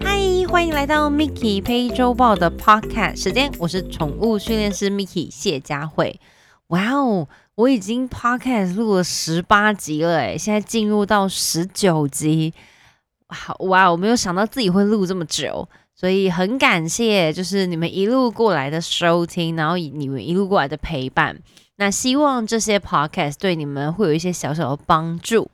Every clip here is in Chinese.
嗨，欢迎来到 Miki 配周报的 Podcast 时间，我是宠物训练师 Miki 谢佳慧。哇哦，我已经 Podcast 录了十八集了，诶，现在进入到十九集，好哇，我没有想到自己会录这么久。所以很感谢，就是你们一路过来的收听，然后你们一路过来的陪伴。那希望这些 podcast 对你们会有一些小小的帮助。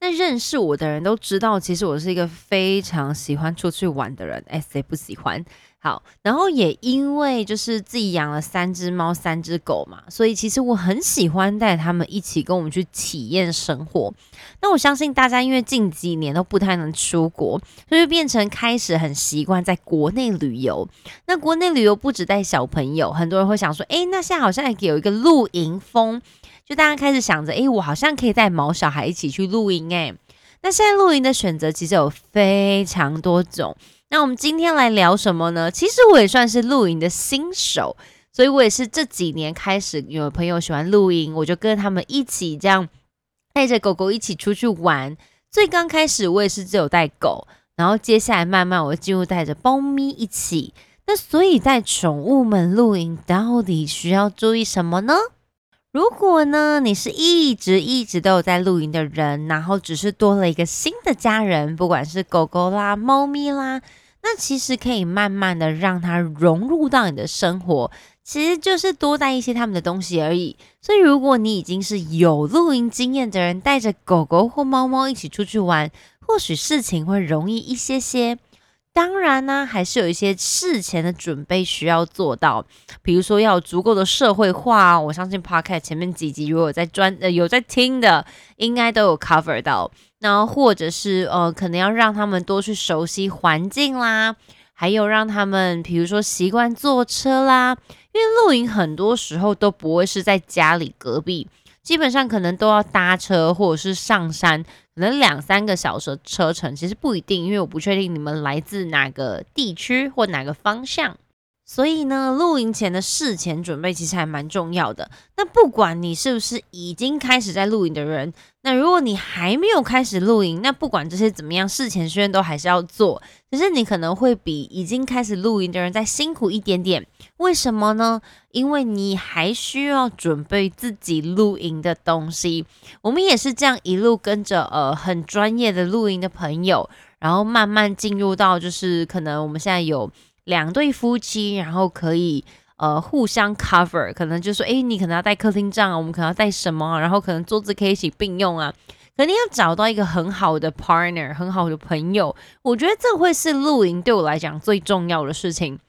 那认识我的人都知道，其实我是一个非常喜欢出去玩的人。哎，谁不喜欢？好，然后也因为就是自己养了三只猫、三只狗嘛，所以其实我很喜欢带他们一起跟我们去体验生活。那我相信大家因为近几年都不太能出国，所以变成开始很习惯在国内旅游。那国内旅游不止带小朋友，很多人会想说，哎，那现在好像有一个露营风，就大家开始想着，哎，我好像可以带毛小孩一起去露营。哎，那现在露营的选择其实有非常多种。那我们今天来聊什么呢？其实我也算是露营的新手，所以我也是这几年开始有朋友喜欢露营，我就跟他们一起这样带着狗狗一起出去玩。最刚开始我也是只有带狗，然后接下来慢慢我进入带着猫咪一起。那所以在宠物们露营到底需要注意什么呢？如果呢你是一直一直都有在露营的人，然后只是多了一个新的家人，不管是狗狗啦、猫咪啦。那其实可以慢慢的让它融入到你的生活，其实就是多带一些他们的东西而已。所以如果你已经是有露营经验的人，带着狗狗或猫猫一起出去玩，或许事情会容易一些些。当然呢，还是有一些事前的准备需要做到，比如说要有足够的社会化。我相信 Podcast 前面几集如果在专呃有在听的，应该都有 cover 到。然后或者是呃，可能要让他们多去熟悉环境啦，还有让他们比如说习惯坐车啦，因为露营很多时候都不会是在家里隔壁。基本上可能都要搭车或者是上山，可能两三个小时车程，其实不一定，因为我不确定你们来自哪个地区或哪个方向。所以呢，露营前的事前准备其实还蛮重要的。那不管你是不是已经开始在露营的人，那如果你还没有开始露营，那不管这些怎么样，事前训练都还是要做。只是你可能会比已经开始露营的人再辛苦一点点。为什么呢？因为你还需要准备自己露营的东西。我们也是这样一路跟着呃很专业的露营的朋友，然后慢慢进入到就是可能我们现在有。两对夫妻，然后可以呃互相 cover，可能就说，哎，你可能要带客厅帐啊，我们可能要带什么，然后可能桌子可以一起并用啊，肯定要找到一个很好的 partner，很好的朋友，我觉得这会是露营对我来讲最重要的事情。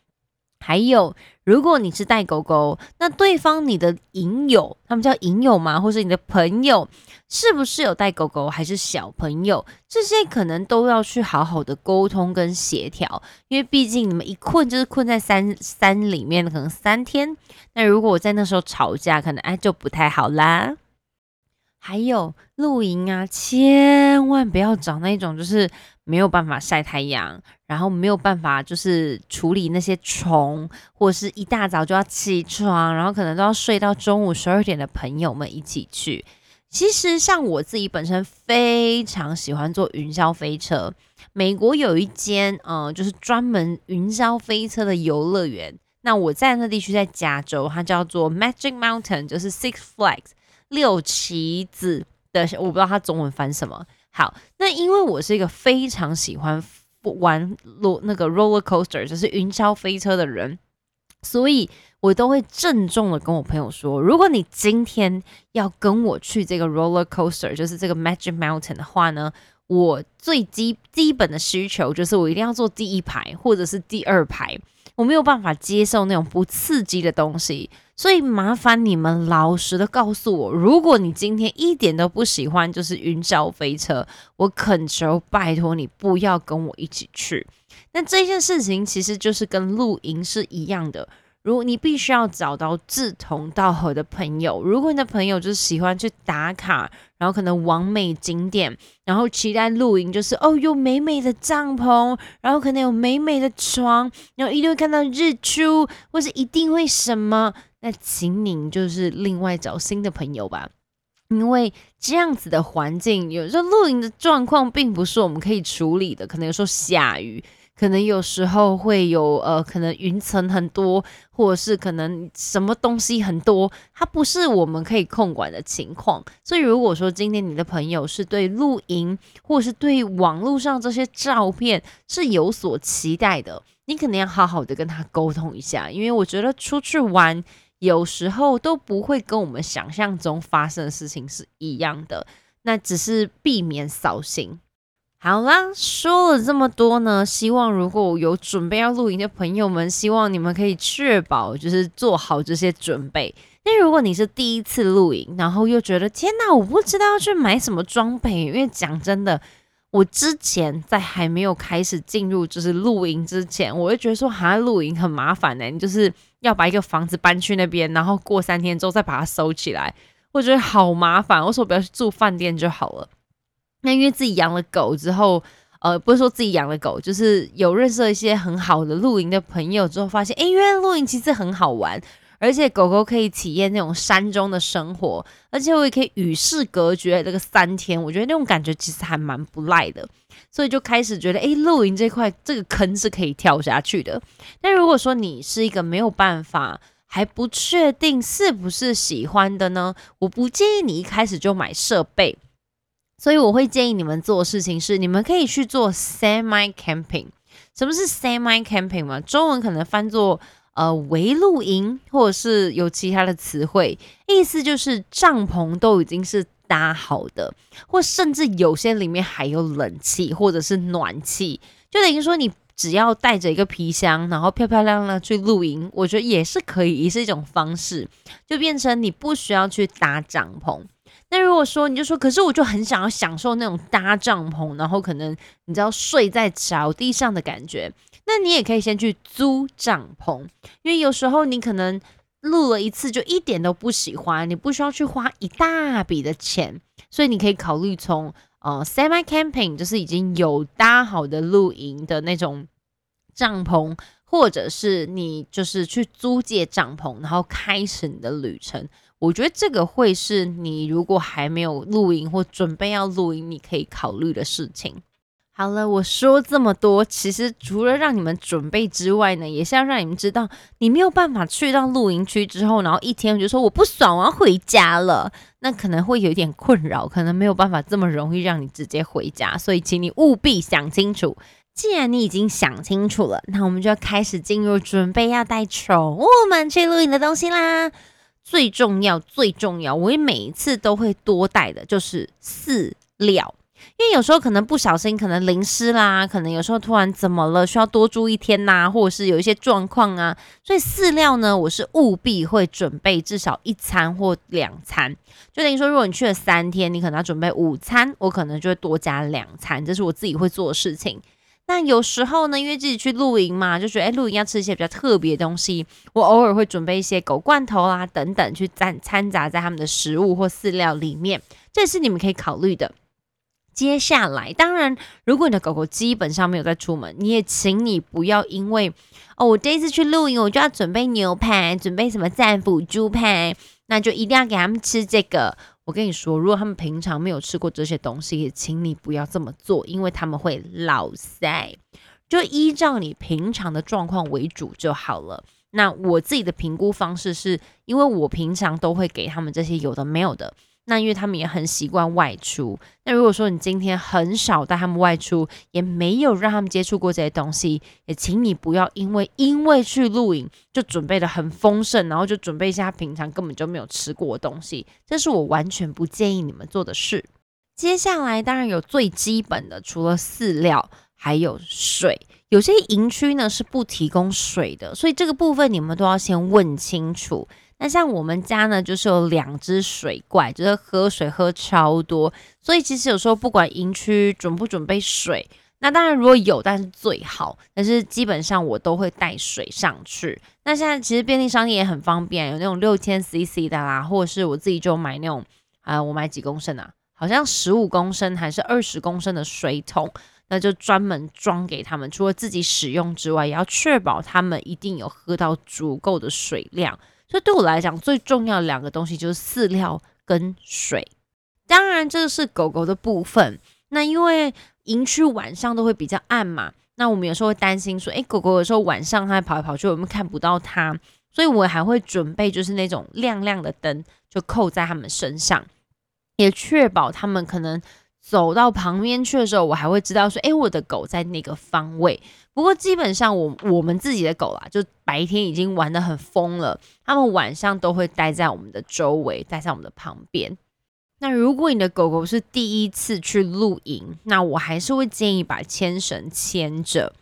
还有，如果你是带狗狗，那对方你的影友，他们叫影友吗？或是你的朋友，是不是有带狗狗，还是小朋友？这些可能都要去好好的沟通跟协调，因为毕竟你们一困就是困在山山里面，可能三天。那如果我在那时候吵架，可能哎就不太好啦。还有露营啊，千万不要找那种就是没有办法晒太阳，然后没有办法就是处理那些虫，或者是一大早就要起床，然后可能都要睡到中午十二点的朋友们一起去。其实像我自己本身非常喜欢坐云霄飞车，美国有一间呃就是专门云霄飞车的游乐园，那我在那地区在加州，它叫做 Magic Mountain，就是 Six Flags。六旗子的，我不知道它中文翻什么。好，那因为我是一个非常喜欢玩罗那个 roller coaster，就是云霄飞车的人，所以我都会郑重的跟我朋友说，如果你今天要跟我去这个 roller coaster，就是这个 Magic Mountain 的话呢，我最基基本的需求就是我一定要坐第一排或者是第二排。我没有办法接受那种不刺激的东西，所以麻烦你们老实的告诉我，如果你今天一点都不喜欢就是云霄飞车，我恳求拜托你不要跟我一起去。那这件事情其实就是跟露营是一样的。如果你必须要找到志同道合的朋友，如果你的朋友就是喜欢去打卡，然后可能完美景点，然后期待露营，就是哦有美美的帐篷，然后可能有美美的床，然后一定会看到日出，或是一定会什么，那请你就是另外找新的朋友吧。因为这样子的环境，有时候露营的状况并不是我们可以处理的，可能有时候下雨。可能有时候会有呃，可能云层很多，或者是可能什么东西很多，它不是我们可以控管的情况。所以如果说今天你的朋友是对露营，或者是对网络上这些照片是有所期待的，你可能要好好的跟他沟通一下，因为我觉得出去玩有时候都不会跟我们想象中发生的事情是一样的，那只是避免扫兴。好啦，说了这么多呢，希望如果有准备要露营的朋友们，希望你们可以确保就是做好这些准备。那如果你是第一次露营，然后又觉得天哪，我不知道要去买什么装备，因为讲真的，我之前在还没有开始进入就是露营之前，我就觉得说，好像露营很麻烦呢，你就是要把一个房子搬去那边，然后过三天之后再把它收起来，我觉得好麻烦。我说不要去住饭店就好了。那因为自己养了狗之后，呃，不是说自己养了狗，就是有认识了一些很好的露营的朋友之后，发现，哎，原来露营其实很好玩，而且狗狗可以体验那种山中的生活，而且我也可以与世隔绝这个三天，我觉得那种感觉其实还蛮不赖的，所以就开始觉得，哎，露营这块这个坑是可以跳下去的。但如果说你是一个没有办法，还不确定是不是喜欢的呢，我不建议你一开始就买设备。所以我会建议你们做事情是，你们可以去做 semi camping。什么是 semi camping 嘛？中文可能翻作呃围露营，或者是有其他的词汇，意思就是帐篷都已经是搭好的，或甚至有些里面还有冷气或者是暖气，就等于说你只要带着一个皮箱，然后漂漂亮亮去露营，我觉得也是可以，也是一种方式，就变成你不需要去搭帐篷。那如果说你就说，可是我就很想要享受那种搭帐篷，然后可能你知道睡在草地上的感觉，那你也可以先去租帐篷，因为有时候你可能录了一次就一点都不喜欢，你不需要去花一大笔的钱，所以你可以考虑从呃 semi camping，就是已经有搭好的露营的那种帐篷，或者是你就是去租借帐篷，然后开始你的旅程。我觉得这个会是你如果还没有露营或准备要露营，你可以考虑的事情。好了，我说这么多，其实除了让你们准备之外呢，也是要让你们知道，你没有办法去到露营区之后，然后一天我就说我不爽，我要回家了，那可能会有一点困扰，可能没有办法这么容易让你直接回家。所以，请你务必想清楚。既然你已经想清楚了，那我们就要开始进入准备要带宠物们去露营的东西啦。最重要、最重要，我每一次都会多带的就是饲料，因为有时候可能不小心，可能淋湿啦，可能有时候突然怎么了，需要多住一天呐，或者是有一些状况啊，所以饲料呢，我是务必会准备至少一餐或两餐，就等于说，如果你去了三天，你可能要准备午餐，我可能就会多加两餐，这是我自己会做的事情。那有时候呢，因为自己去露营嘛，就觉得哎，露营要吃一些比较特别的东西。我偶尔会准备一些狗罐头啊等等，去掺掺杂在他们的食物或饲料里面，这是你们可以考虑的。接下来，当然，如果你的狗狗基本上没有在出门，你也请你不要因为哦，我这一次去露营，我就要准备牛排，准备什么战斧猪排，那就一定要给他们吃这个。我跟你说，如果他们平常没有吃过这些东西，也请你不要这么做，因为他们会老塞。就依照你平常的状况为主就好了。那我自己的评估方式是，因为我平常都会给他们这些有的没有的。那因为他们也很习惯外出。那如果说你今天很少带他们外出，也没有让他们接触过这些东西，也请你不要因为因为去露营就准备的很丰盛，然后就准备一下平常根本就没有吃过的东西，这是我完全不建议你们做的事。接下来当然有最基本的，除了饲料，还有水。有些营区呢是不提供水的，所以这个部分你们都要先问清楚。那像我们家呢，就是有两只水怪，就是喝水喝超多，所以其实有时候不管营区准不准备水，那当然如果有，但是最好，但是基本上我都会带水上去。那现在其实便利商店也很方便，有那种六千 CC 的啦，或者是我自己就买那种啊，我买几公升啊？好像十五公升还是二十公升的水桶，那就专门装给他们，除了自己使用之外，也要确保他们一定有喝到足够的水量。所以对我来讲，最重要的两个东西就是饲料跟水。当然，这是狗狗的部分。那因为营区晚上都会比较暗嘛，那我们有时候会担心说，诶，狗狗有时候晚上它跑来跑去，我们看不到它，所以我还会准备就是那种亮亮的灯，就扣在它们身上，也确保它们可能走到旁边去的时候，我还会知道说，诶，我的狗在那个方位。不过基本上我我们自己的狗啦，就白天已经玩的很疯了，它们晚上都会待在我们的周围，待在我们的旁边。那如果你的狗狗是第一次去露营，那我还是会建议把牵绳牵着，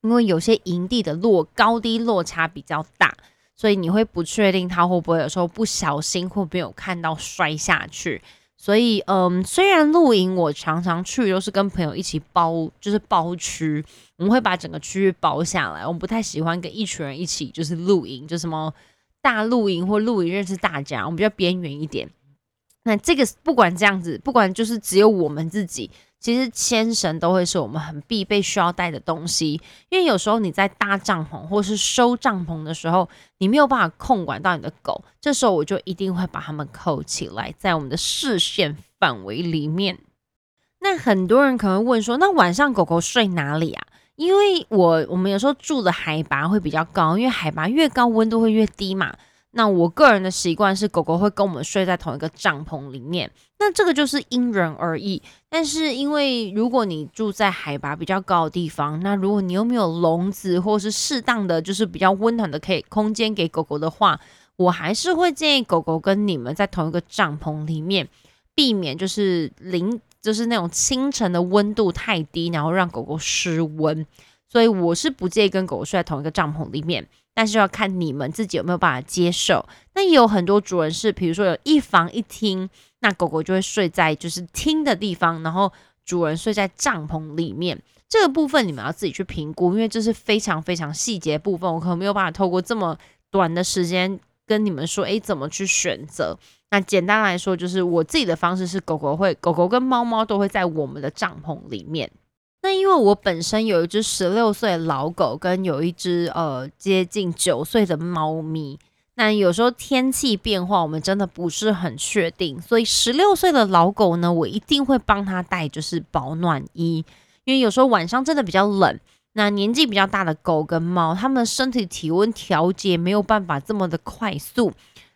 因为有些营地的落高低落差比较大，所以你会不确定它会不会有时候不小心或没有看到摔下去。所以，嗯，虽然露营我常常去都是跟朋友一起包，就是包区，我们会把整个区域包下来。我们不太喜欢跟一群人一起就是露营，就什么大露营或露营认识大家，我们比较边缘一点。那这个不管这样子，不管就是只有我们自己，其实牵绳都会是我们很必备需要带的东西。因为有时候你在搭帐篷或是收帐篷的时候，你没有办法控管到你的狗，这时候我就一定会把它们扣起来，在我们的视线范围里面。那很多人可能会问说，那晚上狗狗睡哪里啊？因为我我们有时候住的海拔会比较高，因为海拔越高，温度会越低嘛。那我个人的习惯是，狗狗会跟我们睡在同一个帐篷里面。那这个就是因人而异。但是因为如果你住在海拔比较高的地方，那如果你又没有笼子或是适当的就是比较温暖的可以空间给狗狗的话，我还是会建议狗狗跟你们在同一个帐篷里面，避免就是零就是那种清晨的温度太低，然后让狗狗失温。所以我是不介意跟狗狗睡在同一个帐篷里面。但是要看你们自己有没有办法接受。那也有很多主人是，比如说有一房一厅，那狗狗就会睡在就是厅的地方，然后主人睡在帐篷里面。这个部分你们要自己去评估，因为这是非常非常细节部分，我可能没有办法透过这么短的时间跟你们说，诶，怎么去选择。那简单来说，就是我自己的方式是，狗狗会，狗狗跟猫猫都会在我们的帐篷里面。那因为我本身有一只十六岁的老狗，跟有一只呃接近九岁的猫咪。那有时候天气变化，我们真的不是很确定，所以十六岁的老狗呢，我一定会帮它带就是保暖衣，因为有时候晚上真的比较冷。那年纪比较大的狗跟猫，它们身体体温调节没有办法这么的快速，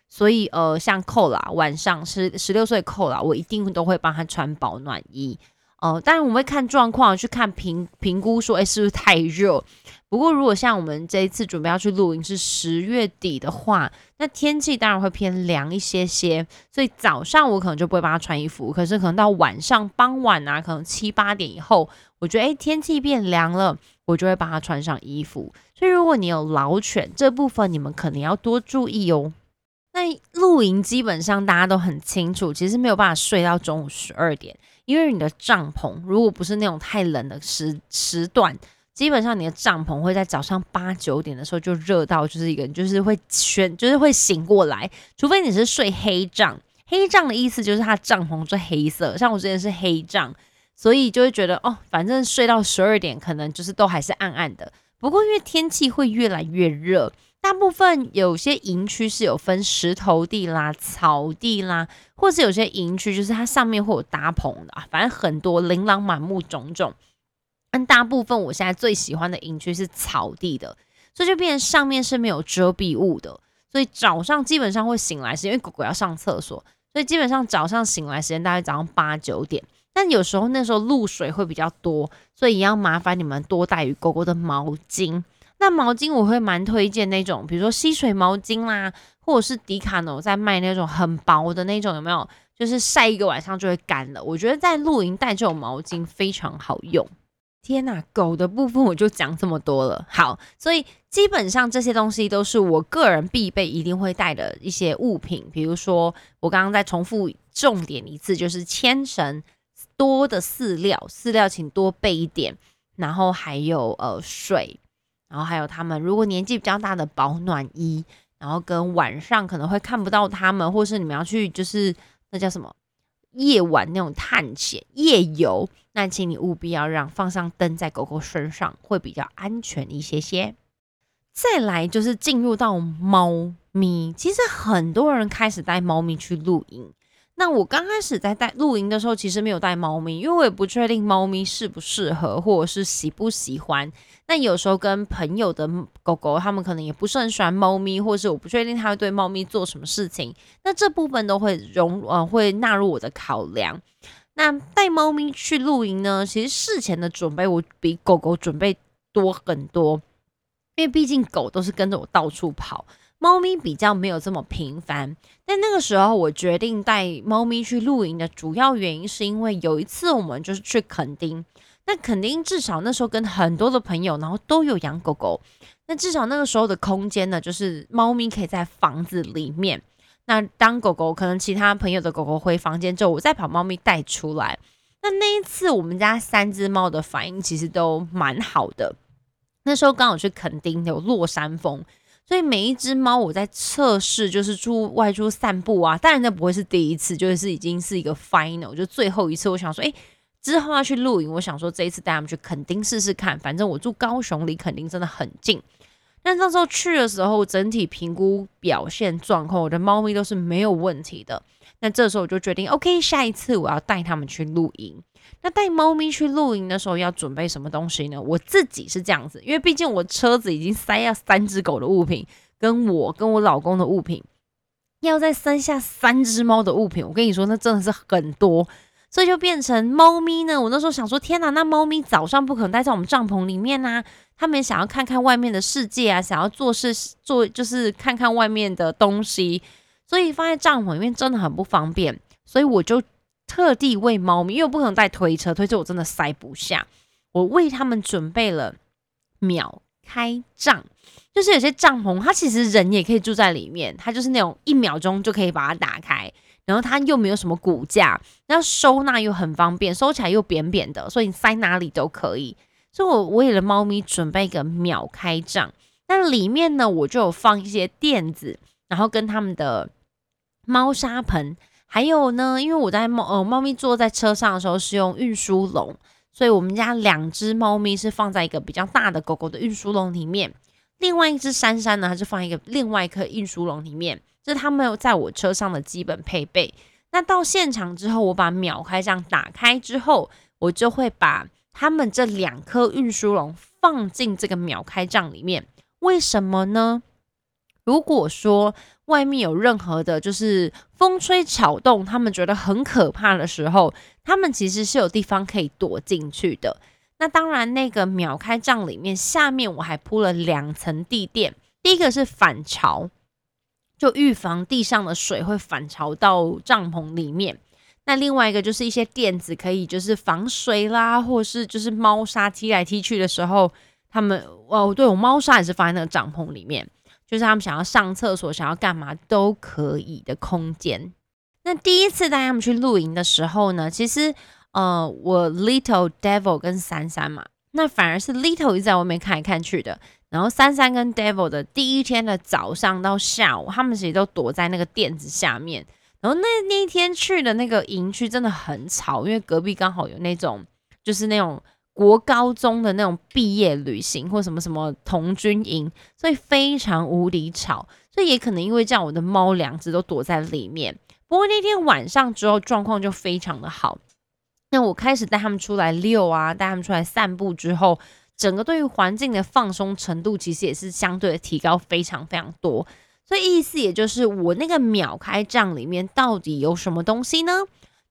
所以呃，像扣啦，晚上十十六岁扣啦，我一定都会帮它穿保暖衣。哦，当然我们会看状况去看评评估，说哎是不是太热？不过如果像我们这一次准备要去露营是十月底的话，那天气当然会偏凉一些些，所以早上我可能就不会帮他穿衣服。可是可能到晚上傍晚啊，可能七八点以后，我觉得哎天气变凉了，我就会帮他穿上衣服。所以如果你有老犬这部分，你们可能要多注意哦。那露营基本上大家都很清楚，其实没有办法睡到中午十二点。因为你的帐篷如果不是那种太冷的时时段，基本上你的帐篷会在早上八九点的时候就热到，就是一个就是会全就是会醒过来，除非你是睡黑帐。黑帐的意思就是它帐篷是黑色，像我之前是黑帐，所以就会觉得哦，反正睡到十二点可能就是都还是暗暗的。不过因为天气会越来越热。大部分有些营区是有分石头地啦、草地啦，或是有些营区就是它上面会有搭棚的，啊反正很多琳琅满目种种。但大部分我现在最喜欢的营区是草地的，所以就变成上面是没有遮蔽物的，所以早上基本上会醒来是因为狗狗要上厕所，所以基本上早上醒来时间大概早上八九点。但有时候那时候露水会比较多，所以也要麻烦你们多带与狗狗的毛巾。那毛巾我会蛮推荐那种，比如说吸水毛巾啦，或者是迪卡侬在卖那种很薄的那种，有没有？就是晒一个晚上就会干了。我觉得在露营带这种毛巾非常好用。天呐，狗的部分我就讲这么多了。好，所以基本上这些东西都是我个人必备一定会带的一些物品。比如说我刚刚再重复重点一次，就是牵绳、多的饲料，饲料请多备一点，然后还有呃水。然后还有他们，如果年纪比较大的保暖衣，然后跟晚上可能会看不到他们，或是你们要去就是那叫什么夜晚那种探险夜游，那请你务必要让放上灯在狗狗身上，会比较安全一些些。再来就是进入到猫咪，其实很多人开始带猫咪去露营，那我刚开始在带露营的时候，其实没有带猫咪，因为我也不确定猫咪适不适合，或者是喜不喜欢。那有时候跟朋友的狗狗，他们可能也不是很喜欢猫咪，或是我不确定他会对猫咪做什么事情。那这部分都会容呃会纳入我的考量。那带猫咪去露营呢，其实事前的准备我比狗狗准备多很多，因为毕竟狗都是跟着我到处跑。猫咪比较没有这么频繁，但那个时候我决定带猫咪去露营的主要原因，是因为有一次我们就是去垦丁，那垦丁至少那时候跟很多的朋友，然后都有养狗狗，那至少那个时候的空间呢，就是猫咪可以在房子里面，那当狗狗可能其他朋友的狗狗回房间之后，我再把猫咪带出来。那那一次我们家三只猫的反应其实都蛮好的，那时候刚好去垦丁有落山风。所以每一只猫，我在测试，就是出外出散步啊。当然，那不会是第一次，就是已经是一个 final，就最后一次。我想说，哎，之后要去露营，我想说这一次带他们去垦丁试试看。反正我住高雄，离垦丁真的很近。但那时候去的时候，整体评估表现状况，我的猫咪都是没有问题的。那这时候我就决定，OK，下一次我要带他们去露营。那带猫咪去露营的时候要准备什么东西呢？我自己是这样子，因为毕竟我车子已经塞要三只狗的物品，跟我跟我老公的物品，要再塞下三只猫的物品，我跟你说，那真的是很多，所以就变成猫咪呢。我那时候想说，天哪，那猫咪早上不可能待在我们帐篷里面呐，他们想要看看外面的世界啊，想要做事做就是看看外面的东西，所以放在帐篷里面真的很不方便，所以我就。特地为猫咪，因为我不可能带推车，推车我真的塞不下。我为他们准备了秒开帐，就是有些帐篷，它其实人也可以住在里面，它就是那种一秒钟就可以把它打开，然后它又没有什么骨架，然后收纳又很方便，收起来又扁扁的，所以你塞哪里都可以。所以我为了猫咪准备一个秒开帐，那里面呢，我就有放一些垫子，然后跟他们的猫砂盆。还有呢，因为我在猫呃猫咪坐在车上的时候是用运输笼，所以我们家两只猫咪是放在一个比较大的狗狗的运输笼里面，另外一只珊珊呢，它是放一个另外一颗运输笼里面，这是它们在我车上的基本配备。那到现场之后，我把秒开这样打开之后，我就会把它们这两颗运输笼放进这个秒开帐里面。为什么呢？如果说外面有任何的，就是风吹草动，他们觉得很可怕的时候，他们其实是有地方可以躲进去的。那当然，那个秒开帐里面下面我还铺了两层地垫，第一个是反潮，就预防地上的水会反潮到帐篷里面。那另外一个就是一些垫子，可以就是防水啦，或是就是猫砂踢来踢去的时候，他们哦，对我猫砂也是放在那个帐篷里面。就是他们想要上厕所、想要干嘛都可以的空间。那第一次带他们去露营的时候呢，其实呃，我 Little Devil 跟珊珊嘛，那反而是 Little 一直在外面看来看去的。然后珊珊跟 Devil 的第一天的早上到下午，他们其实都躲在那个垫子下面。然后那那一天去的那个营区真的很吵，因为隔壁刚好有那种就是那种。国高中的那种毕业旅行或什么什么童军营，所以非常无敌吵，所以也可能因为这样，我的猫两只都躲在里面。不过那天晚上之后状况就非常的好，那我开始带他们出来遛啊，带他们出来散步之后，整个对于环境的放松程度其实也是相对的提高非常非常多。所以意思也就是我那个秒开帐里面到底有什么东西呢？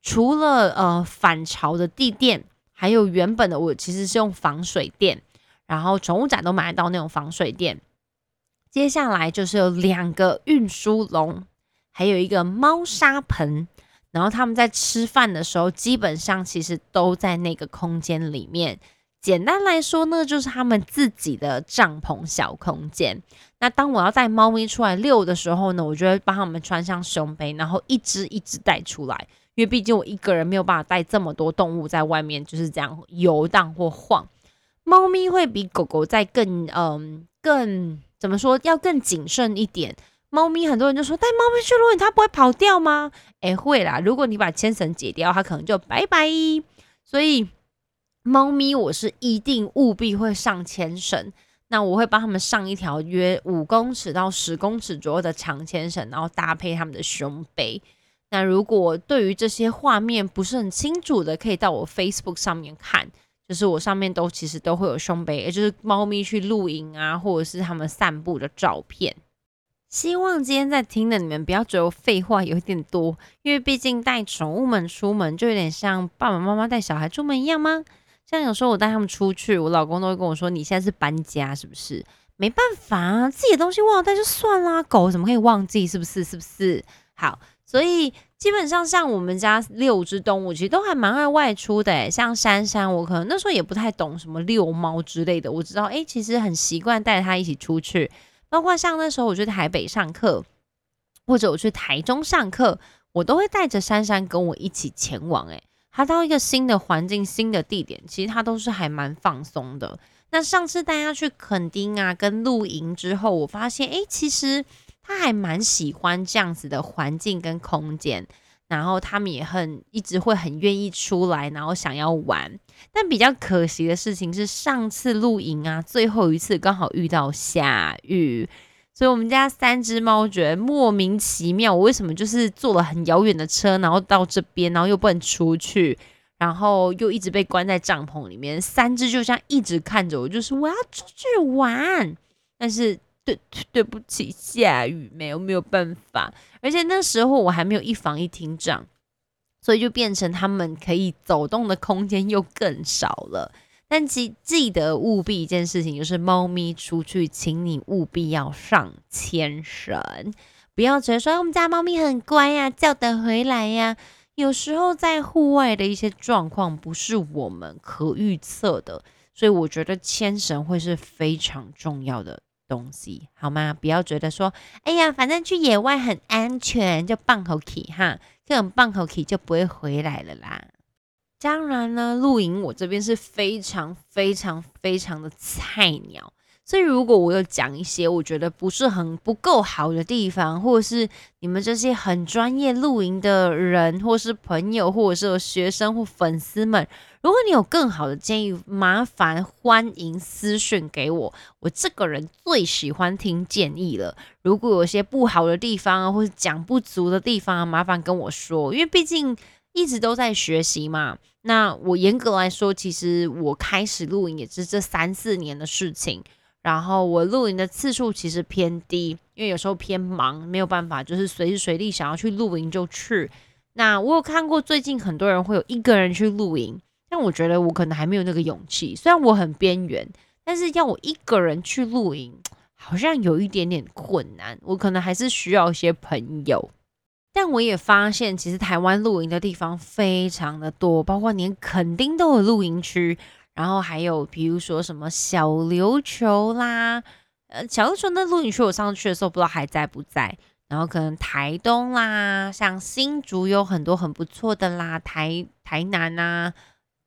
除了呃反潮的地垫。还有原本的我其实是用防水垫，然后宠物展都买得到那种防水垫。接下来就是有两个运输笼，还有一个猫砂盆。然后他们在吃饭的时候，基本上其实都在那个空间里面。简单来说呢，就是他们自己的帐篷小空间。那当我要带猫咪出来遛的时候呢，我就会帮他们穿上胸背，然后一只一只带出来。因为毕竟我一个人没有办法带这么多动物在外面就是这样游荡或晃，猫咪会比狗狗在更嗯更怎么说要更谨慎一点。猫咪很多人就说带猫咪去露营它不会跑掉吗？诶，会啦，如果你把牵绳解掉，它可能就拜拜。所以猫咪我是一定务必会上牵绳，那我会帮他们上一条约五公尺到十公尺左右的长牵绳，然后搭配他们的胸背。那如果对于这些画面不是很清楚的，可以到我 Facebook 上面看，就是我上面都其实都会有胸背，也就是猫咪去露营啊，或者是他们散步的照片。希望今天在听的你们不要觉得废话有点多，因为毕竟带宠物们出门就有点像爸爸妈妈带小孩出门一样吗？像有时候我带他们出去，我老公都会跟我说：“你现在是搬家是不是？”没办法啊，自己的东西忘了带就算啦，狗怎么可以忘记？是不是？是不是？好，所以基本上像我们家六只动物，其实都还蛮爱外出的。像珊珊，我可能那时候也不太懂什么遛猫之类的，我知道，哎，其实很习惯带它一起出去。包括像那时候我去台北上课，或者我去台中上课，我都会带着珊珊跟我一起前往。诶，它到一个新的环境、新的地点，其实它都是还蛮放松的。那上次带他去垦丁啊，跟露营之后，我发现，诶，其实他还蛮喜欢这样子的环境跟空间。然后他们也很一直会很愿意出来，然后想要玩。但比较可惜的事情是，上次露营啊，最后一次刚好遇到下雨，所以我们家三只猫觉得莫名其妙，我为什么就是坐了很遥远的车，然后到这边，然后又不能出去，然后又一直被关在帐篷里面。三只就像一直看着我，就是我要出去玩，但是。对对不起，下雨没有没有办法，而且那时候我还没有一房一厅样，所以就变成他们可以走动的空间又更少了。但记记得务必一件事情，就是猫咪出去，请你务必要上牵绳，不要觉得说我们家猫咪很乖呀，叫得回来呀。有时候在户外的一些状况不是我们可预测的，所以我觉得牵绳会是非常重要的。东西好吗？不要觉得说，哎呀，反正去野外很安全，就放口气哈，这种放口气就不会回来了啦。当然呢，露营我这边是非常非常非常的菜鸟。所以，如果我有讲一些我觉得不是很不够好的地方，或者是你们这些很专业露营的人，或是朋友，或者是学生或粉丝们，如果你有更好的建议，麻烦欢迎私讯给我。我这个人最喜欢听建议了。如果有些不好的地方啊，或是讲不足的地方，麻烦跟我说，因为毕竟一直都在学习嘛。那我严格来说，其实我开始露营也是这三四年的事情。然后我露营的次数其实偏低，因为有时候偏忙，没有办法，就是随时随地想要去露营就去。那我有看过最近很多人会有一个人去露营，但我觉得我可能还没有那个勇气。虽然我很边缘，但是要我一个人去露营，好像有一点点困难。我可能还是需要一些朋友。但我也发现，其实台湾露营的地方非常的多，包括连垦丁都有露营区。然后还有比如说什么小琉球啦，呃，小琉球那露营区我上次去的时候不知道还在不在。然后可能台东啦，像新竹有很多很不错的啦，台台南啊，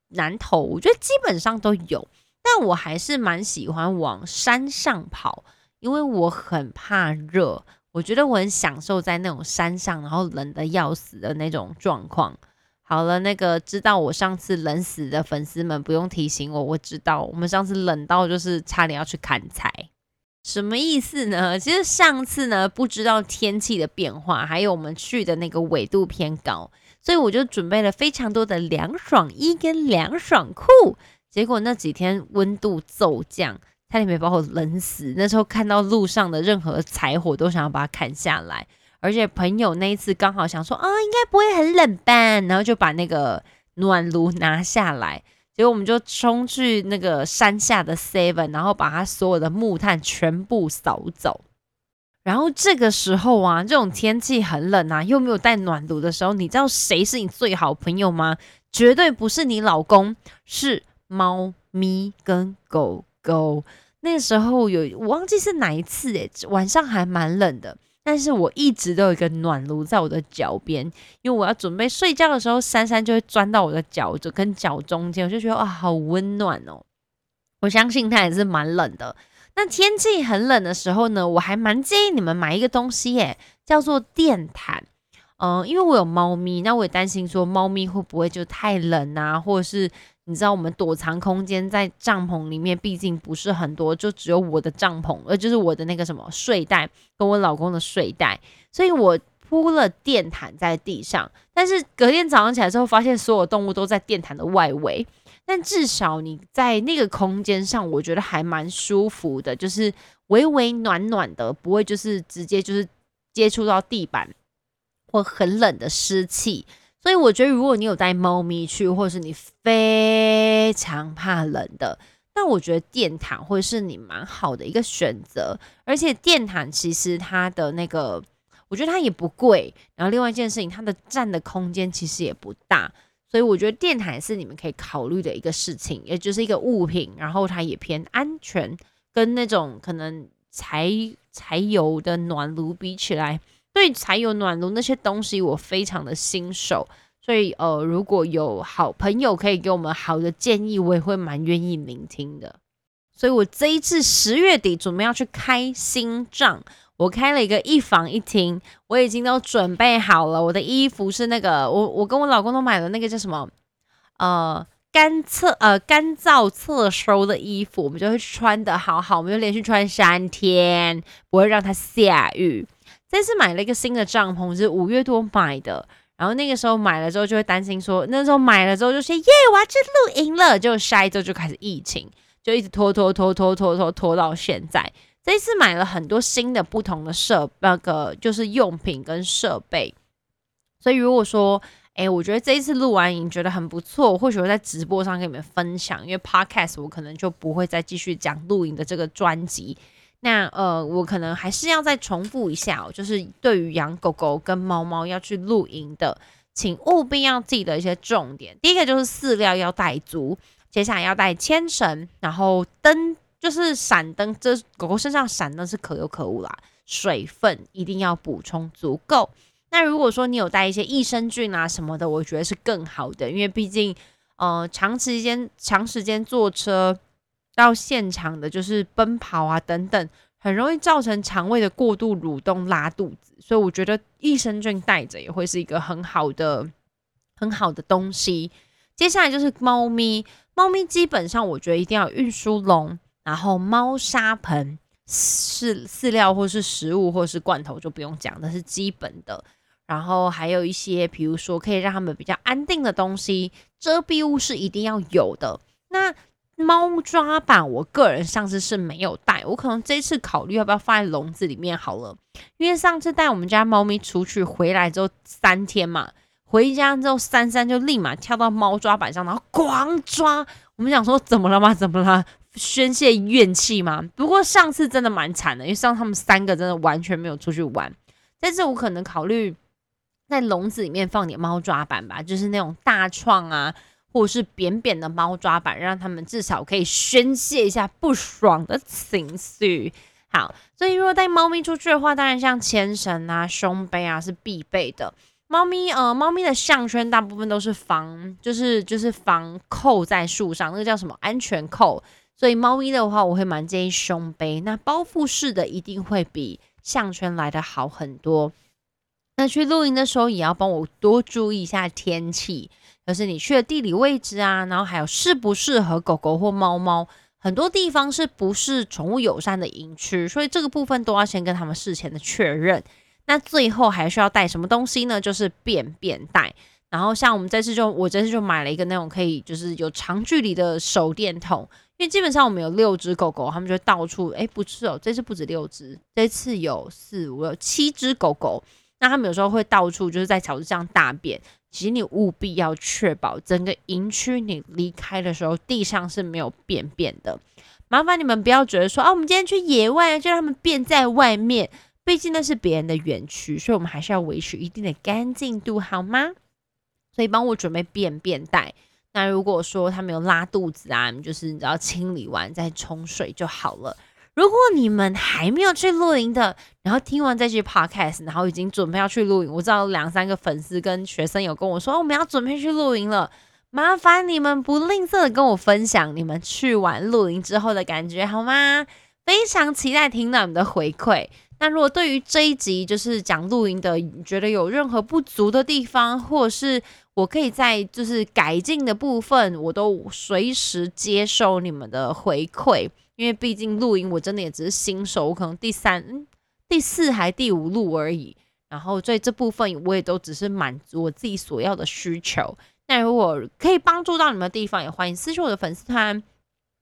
南投，我觉得基本上都有。但我还是蛮喜欢往山上跑，因为我很怕热，我觉得我很享受在那种山上，然后冷的要死的那种状况。好了，那个知道我上次冷死的粉丝们不用提醒我，我知道我们上次冷到就是差点要去砍柴，什么意思呢？其实上次呢不知道天气的变化，还有我们去的那个纬度偏高，所以我就准备了非常多的凉爽衣跟凉爽裤，结果那几天温度骤降，差点没把我冷死。那时候看到路上的任何柴火都想要把它砍下来。而且朋友那一次刚好想说啊，应该不会很冷吧，然后就把那个暖炉拿下来，结果我们就冲去那个山下的 Seven，然后把他所有的木炭全部扫走。然后这个时候啊，这种天气很冷啊，又没有带暖炉的时候，你知道谁是你最好朋友吗？绝对不是你老公，是猫咪跟狗狗。那时候有我忘记是哪一次诶，晚上还蛮冷的。但是我一直都有一个暖炉在我的脚边，因为我要准备睡觉的时候，珊珊就会钻到我的脚就跟脚中间，我就觉得哇，好温暖哦。我相信它也是蛮冷的。那天气很冷的时候呢，我还蛮建议你们买一个东西耶，叫做电毯。嗯，因为我有猫咪，那我也担心说猫咪会不会就太冷啊，或者是。你知道我们躲藏空间在帐篷里面，毕竟不是很多，就只有我的帐篷，呃，就是我的那个什么睡袋跟我老公的睡袋，所以我铺了电毯在地上，但是隔天早上起来之后，发现所有动物都在电毯的外围。但至少你在那个空间上，我觉得还蛮舒服的，就是微微暖暖的，不会就是直接就是接触到地板或很冷的湿气。所以我觉得，如果你有带猫咪去，或是你非常怕冷的，那我觉得电毯会是你蛮好的一个选择。而且电毯其实它的那个，我觉得它也不贵。然后另外一件事情，它的占的空间其实也不大。所以我觉得电毯是你们可以考虑的一个事情，也就是一个物品，然后它也偏安全，跟那种可能柴柴油的暖炉比起来，对柴油暖炉那些东西我非常的新手，所以呃如果有好朋友可以给我们好的建议，我也会蛮愿意聆听的。所以我这一次十月底准备要去开新账。我开了一个一房一厅，我已经都准备好了。我的衣服是那个，我我跟我老公都买了那个叫什么，呃，干侧呃干燥侧收的衣服，我们就会穿的好好，我们就连续穿三天，不会让它下雨。这次买了一个新的帐篷，是五月多买的，然后那个时候买了之后就会担心说，那时候买了之后就说耶，我要去露营了，就下一周就开始疫情，就一直拖拖拖拖拖拖拖到现在。这次买了很多新的不同的设那个就是用品跟设备，所以如果说，哎，我觉得这一次录完影觉得很不错，或许会在直播上跟你们分享，因为 podcast 我可能就不会再继续讲录影的这个专辑。那呃，我可能还是要再重复一下哦，就是对于养狗狗跟猫猫要去露营的，请务必要记得一些重点。第一个就是饲料要带足，接下来要带牵绳，然后灯。就是闪灯，这狗狗身上闪灯是可有可无啦。水分一定要补充足够。那如果说你有带一些益生菌啊什么的，我觉得是更好的，因为毕竟呃长时间长时间坐车到现场的，就是奔跑啊等等，很容易造成肠胃的过度蠕动拉肚子。所以我觉得益生菌带着也会是一个很好的很好的东西。接下来就是猫咪，猫咪基本上我觉得一定要运输笼。然后猫砂盆饲饲料或是食物或是罐头就不用讲，那是基本的。然后还有一些，比如说可以让他们比较安定的东西，遮蔽物是一定要有的。那猫抓板，我个人上次是没有带，我可能这次考虑要不要放在笼子里面好了。因为上次带我们家猫咪出去回来之后三天嘛，回家之后珊珊就立马跳到猫抓板上，然后狂抓。我们想说怎么了吗？怎么了？宣泄怨气嘛。不过上次真的蛮惨的，因为上次他们三个真的完全没有出去玩。这次我可能考虑在笼子里面放点猫抓板吧，就是那种大创啊，或是扁扁的猫抓板，让他们至少可以宣泄一下不爽的情绪。好，所以如果带猫咪出去的话，当然像牵绳啊、胸背啊是必备的。猫咪呃，猫咪的项圈大部分都是防，就是就是防扣在树上，那个叫什么安全扣。所以猫咪的话，我会蛮建议胸背。那包覆式的一定会比项圈来的好很多。那去露营的时候，也要帮我多注意一下天气，就是你去的地理位置啊，然后还有适不适合狗狗或猫猫。很多地方是不是宠物友善的营区，所以这个部分都要先跟他们事前的确认。那最后还需要带什么东西呢？就是便便袋。然后像我们这次就，我这次就买了一个那种可以就是有长距离的手电筒。因为基本上我们有六只狗狗，他们就到处哎，不是哦，这次不止六只，这次有四五六七只狗狗。那他们有时候会到处就是在草地上大便，其实你务必要确保整个营区你离开的时候地上是没有便便的。麻烦你们不要觉得说啊，我们今天去野外就让他们便在外面，毕竟那是别人的园区，所以我们还是要维持一定的干净度，好吗？所以帮我准备便便袋。那如果说他没有拉肚子啊，就是你只要清理完再冲水就好了。如果你们还没有去露营的，然后听完这期 podcast，然后已经准备要去露营，我知道两三个粉丝跟学生有跟我说我们要准备去露营了，麻烦你们不吝啬的跟我分享你们去完露营之后的感觉好吗？非常期待听到你们的回馈。那如果对于这一集就是讲露营的，觉得有任何不足的地方，或是我可以在就是改进的部分，我都随时接受你们的回馈。因为毕竟录音我真的也只是新手，我可能第三、第四还第五录而已。然后所以这部分我也都只是满足我自己所要的需求。那如果可以帮助到你们的地方，也欢迎私信我的粉丝团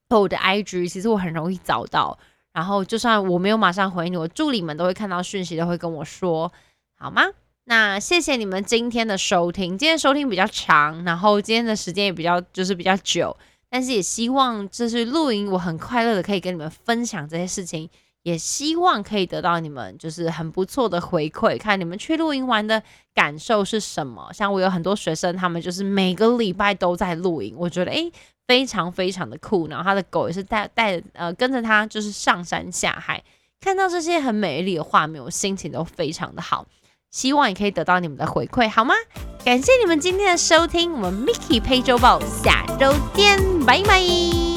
和我的 IG，其实我很容易找到。然后就算我没有马上回你，我助理们都会看到讯息，都会跟我说，好吗？那谢谢你们今天的收听，今天收听比较长，然后今天的时间也比较就是比较久，但是也希望就是露营，我很快乐的可以跟你们分享这些事情。也希望可以得到你们就是很不错的回馈，看你们去露营玩的感受是什么。像我有很多学生，他们就是每个礼拜都在露营，我觉得诶非常非常的酷。然后他的狗也是带带呃跟着他就是上山下海，看到这些很美丽的画面，我心情都非常的好。希望也可以得到你们的回馈，好吗？感谢你们今天的收听，我们 Mickey 配周报下周见，拜拜。